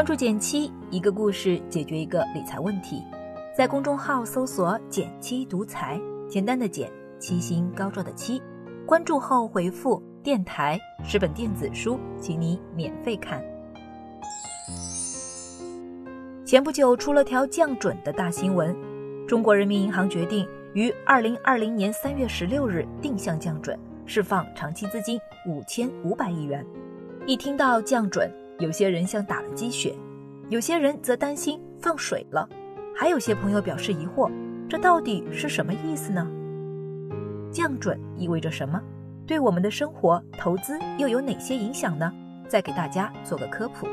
关注减七，一个故事解决一个理财问题。在公众号搜索“减七独裁，简单的减，七星高照的七。关注后回复“电台”十本电子书，请你免费看。前不久出了条降准的大新闻，中国人民银行决定于二零二零年三月十六日定向降准，释放长期资金五千五百亿元。一听到降准，有些人像打了鸡血，有些人则担心放水了，还有些朋友表示疑惑，这到底是什么意思呢？降准意味着什么？对我们的生活、投资又有哪些影响呢？再给大家做个科普。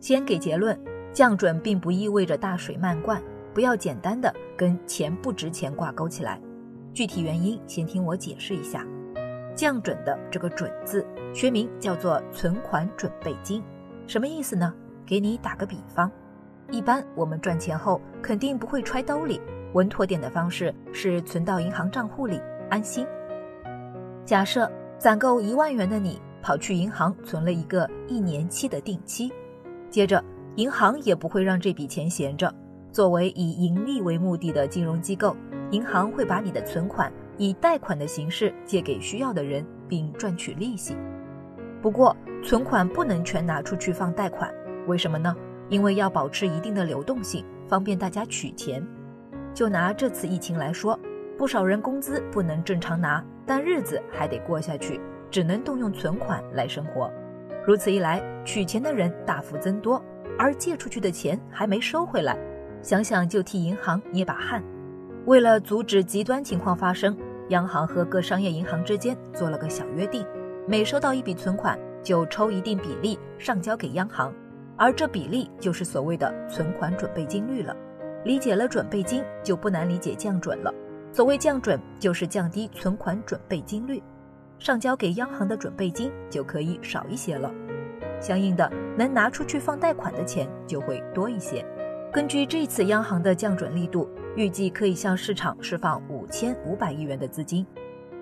先给结论，降准并不意味着大水漫灌，不要简单的跟钱不值钱挂钩起来。具体原因，先听我解释一下。降准的这个“准”字，学名叫做存款准备金，什么意思呢？给你打个比方，一般我们赚钱后肯定不会揣兜里，稳妥点的方式是存到银行账户里，安心。假设攒够一万元的你跑去银行存了一个一年期的定期，接着银行也不会让这笔钱闲着，作为以盈利为目的的金融机构，银行会把你的存款。以贷款的形式借给需要的人，并赚取利息。不过，存款不能全拿出去放贷款，为什么呢？因为要保持一定的流动性，方便大家取钱。就拿这次疫情来说，不少人工资不能正常拿，但日子还得过下去，只能动用存款来生活。如此一来，取钱的人大幅增多，而借出去的钱还没收回来，想想就替银行捏把汗。为了阻止极端情况发生。央行和各商业银行之间做了个小约定，每收到一笔存款，就抽一定比例上交给央行，而这比例就是所谓的存款准备金率了。理解了准备金，就不难理解降准了。所谓降准，就是降低存款准备金率，上交给央行的准备金就可以少一些了，相应的能拿出去放贷款的钱就会多一些。根据这次央行的降准力度。预计可以向市场释放五千五百亿元的资金。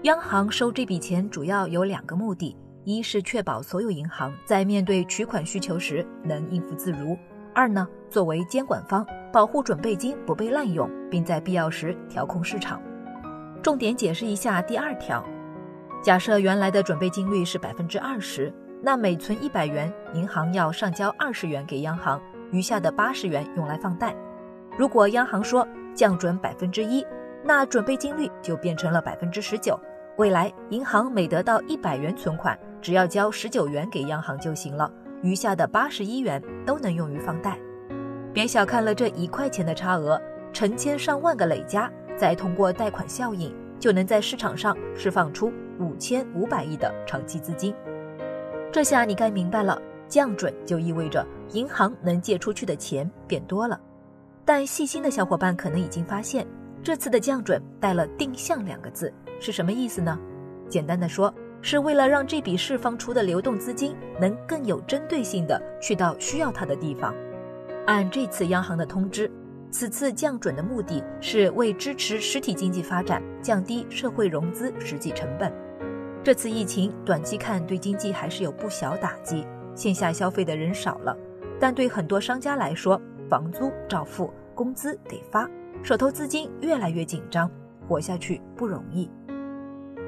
央行收这笔钱主要有两个目的：一是确保所有银行在面对取款需求时能应付自如；二呢，作为监管方，保护准备金不被滥用，并在必要时调控市场。重点解释一下第二条：假设原来的准备金率是百分之二十，那每存一百元，银行要上交二十元给央行，余下的八十元用来放贷。如果央行说，降准百分之一，那准备金率就变成了百分之十九。未来银行每得到一百元存款，只要交十九元给央行就行了，余下的八十一元都能用于放贷。别小看了这一块钱的差额，成千上万个累加，再通过贷款效应，就能在市场上释放出五千五百亿的长期资金。这下你该明白了，降准就意味着银行能借出去的钱变多了。但细心的小伙伴可能已经发现，这次的降准带了“定向”两个字，是什么意思呢？简单的说，是为了让这笔释放出的流动资金能更有针对性的去到需要它的地方。按这次央行的通知，此次降准的目的是为支持实体经济发展，降低社会融资实际成本。这次疫情短期看对经济还是有不小打击，线下消费的人少了，但对很多商家来说，房租照付，工资得发，手头资金越来越紧张，活下去不容易。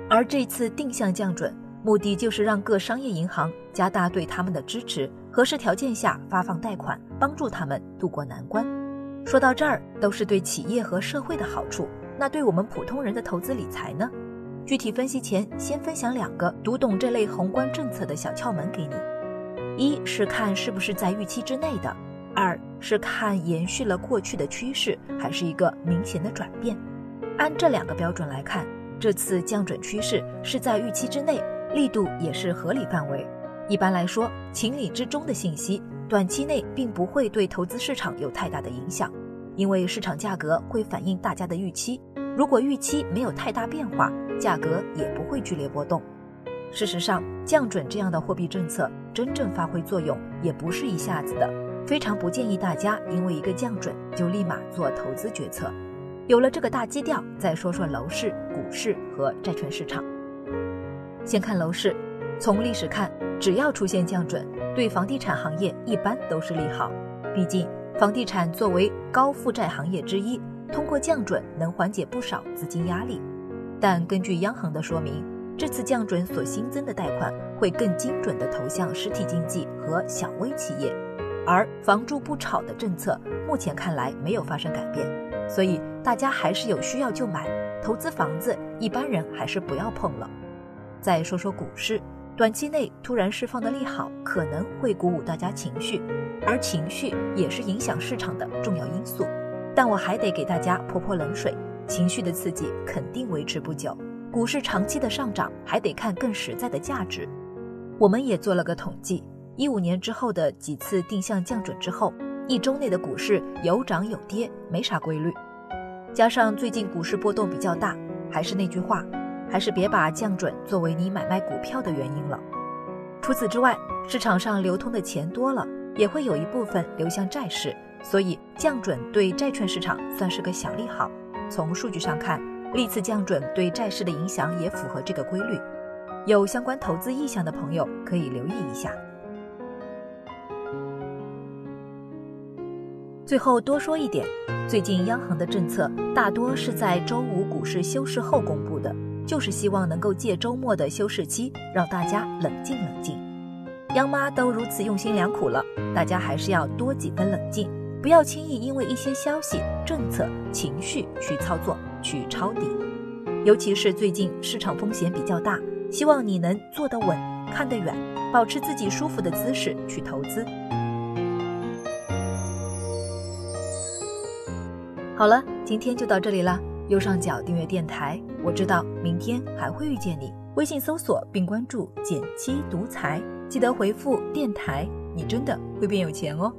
而这次定向降准，目的就是让各商业银行加大对他们的支持，合适条件下发放贷款，帮助他们渡过难关。说到这儿，都是对企业和社会的好处。那对我们普通人的投资理财呢？具体分析前，先分享两个读懂这类宏观政策的小窍门给你：一是看是不是在预期之内的。二是看延续了过去的趋势，还是一个明显的转变。按这两个标准来看，这次降准趋势是在预期之内，力度也是合理范围。一般来说，情理之中的信息，短期内并不会对投资市场有太大的影响，因为市场价格会反映大家的预期。如果预期没有太大变化，价格也不会剧烈波动。事实上，降准这样的货币政策真正发挥作用，也不是一下子的。非常不建议大家因为一个降准就立马做投资决策。有了这个大基调，再说说楼市、股市和债券市场。先看楼市，从历史看，只要出现降准，对房地产行业一般都是利好。毕竟，房地产作为高负债行业之一，通过降准能缓解不少资金压力。但根据央行的说明，这次降准所新增的贷款会更精准地投向实体经济和小微企业，而房住不炒的政策目前看来没有发生改变，所以大家还是有需要就买，投资房子一般人还是不要碰了。再说说股市，短期内突然释放的利好可能会鼓舞大家情绪，而情绪也是影响市场的重要因素。但我还得给大家泼泼冷水。情绪的刺激肯定维持不久，股市长期的上涨还得看更实在的价值。我们也做了个统计，一五年之后的几次定向降准之后，一周内的股市有涨有跌，没啥规律。加上最近股市波动比较大，还是那句话，还是别把降准作为你买卖股票的原因了。除此之外，市场上流通的钱多了，也会有一部分流向债市，所以降准对债券市场算是个小利好。从数据上看，历次降准对债市的影响也符合这个规律。有相关投资意向的朋友可以留意一下。最后多说一点，最近央行的政策大多是在周五股市休市后公布的，就是希望能够借周末的休市期让大家冷静冷静。央妈都如此用心良苦了，大家还是要多几分冷静。不要轻易因为一些消息、政策、情绪去操作、去抄底，尤其是最近市场风险比较大，希望你能坐得稳、看得远，保持自己舒服的姿势去投资。好了，今天就到这里了。右上角订阅电台，我知道明天还会遇见你。微信搜索并关注“减七独裁，记得回复“电台”，你真的会变有钱哦。